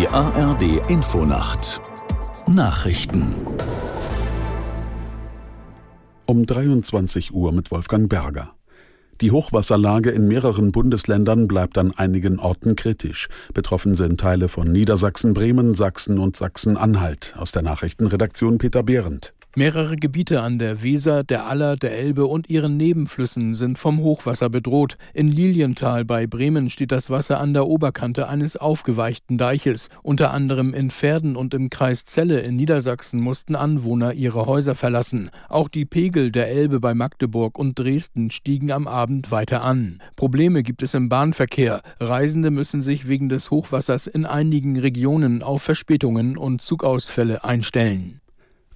Die ARD Infonacht Nachrichten um 23 Uhr mit Wolfgang Berger. Die Hochwasserlage in mehreren Bundesländern bleibt an einigen Orten kritisch. Betroffen sind Teile von Niedersachsen, Bremen, Sachsen und Sachsen-Anhalt. Aus der Nachrichtenredaktion Peter Behrendt. Mehrere Gebiete an der Weser, der Aller, der Elbe und ihren Nebenflüssen sind vom Hochwasser bedroht. In Lilienthal bei Bremen steht das Wasser an der Oberkante eines aufgeweichten Deiches. Unter anderem in Pferden und im Kreis Celle in Niedersachsen mussten Anwohner ihre Häuser verlassen. Auch die Pegel der Elbe bei Magdeburg und Dresden stiegen am Abend weiter an. Probleme gibt es im Bahnverkehr. Reisende müssen sich wegen des Hochwassers in einigen Regionen auf Verspätungen und Zugausfälle einstellen.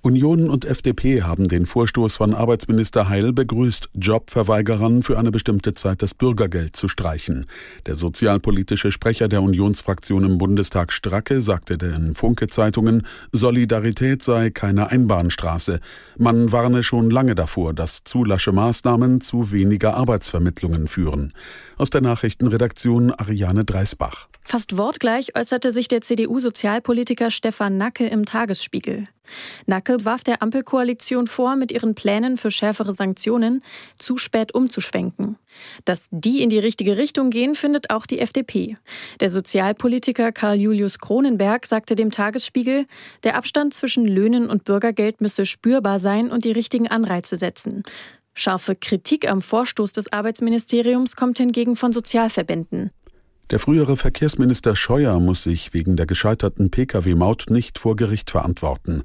Union und FDP haben den Vorstoß von Arbeitsminister Heil begrüßt, Jobverweigerern für eine bestimmte Zeit das Bürgergeld zu streichen. Der sozialpolitische Sprecher der Unionsfraktion im Bundestag Stracke sagte den Funke-Zeitungen, Solidarität sei keine Einbahnstraße. Man warne schon lange davor, dass zu lasche Maßnahmen zu weniger Arbeitsvermittlungen führen. Aus der Nachrichtenredaktion Ariane Dreisbach. Fast wortgleich äußerte sich der CDU-Sozialpolitiker Stefan Nacke im Tagesspiegel. Nacke warf der Ampelkoalition vor, mit ihren Plänen für schärfere Sanktionen zu spät umzuschwenken. Dass die in die richtige Richtung gehen, findet auch die FDP. Der Sozialpolitiker Karl Julius Kronenberg sagte dem Tagesspiegel, der Abstand zwischen Löhnen und Bürgergeld müsse spürbar sein und die richtigen Anreize setzen. Scharfe Kritik am Vorstoß des Arbeitsministeriums kommt hingegen von Sozialverbänden. Der frühere Verkehrsminister Scheuer muss sich wegen der gescheiterten Pkw-Maut nicht vor Gericht verantworten.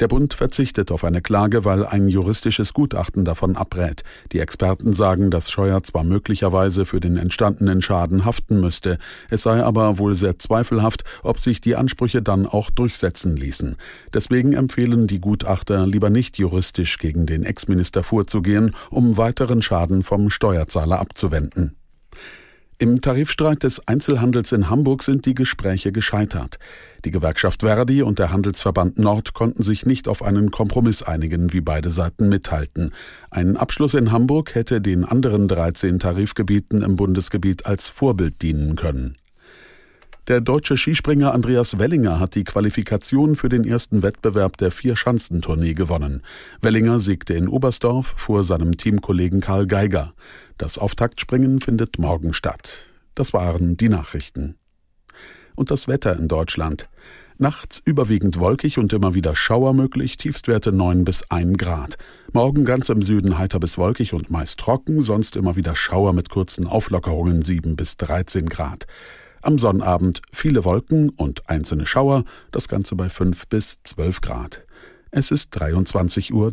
Der Bund verzichtet auf eine Klage, weil ein juristisches Gutachten davon abrät. Die Experten sagen, dass Scheuer zwar möglicherweise für den entstandenen Schaden haften müsste, es sei aber wohl sehr zweifelhaft, ob sich die Ansprüche dann auch durchsetzen ließen. Deswegen empfehlen die Gutachter lieber nicht juristisch gegen den Ex-Minister vorzugehen, um weiteren Schaden vom Steuerzahler abzuwenden. Im Tarifstreit des Einzelhandels in Hamburg sind die Gespräche gescheitert. Die Gewerkschaft Verdi und der Handelsverband Nord konnten sich nicht auf einen Kompromiss einigen, wie beide Seiten mitteilten. Ein Abschluss in Hamburg hätte den anderen 13 Tarifgebieten im Bundesgebiet als Vorbild dienen können. Der deutsche Skispringer Andreas Wellinger hat die Qualifikation für den ersten Wettbewerb der Vier-Schanzentournee gewonnen. Wellinger siegte in Oberstdorf vor seinem Teamkollegen Karl Geiger. Das Auftaktspringen findet morgen statt. Das waren die Nachrichten. Und das Wetter in Deutschland. Nachts überwiegend wolkig und immer wieder Schauer möglich, Tiefstwerte 9 bis 1 Grad. Morgen ganz im Süden heiter bis wolkig und meist trocken, sonst immer wieder Schauer mit kurzen Auflockerungen 7 bis 13 Grad. Am Sonnabend viele Wolken und einzelne Schauer, das Ganze bei 5 bis 12 Grad. Es ist 23.03 Uhr.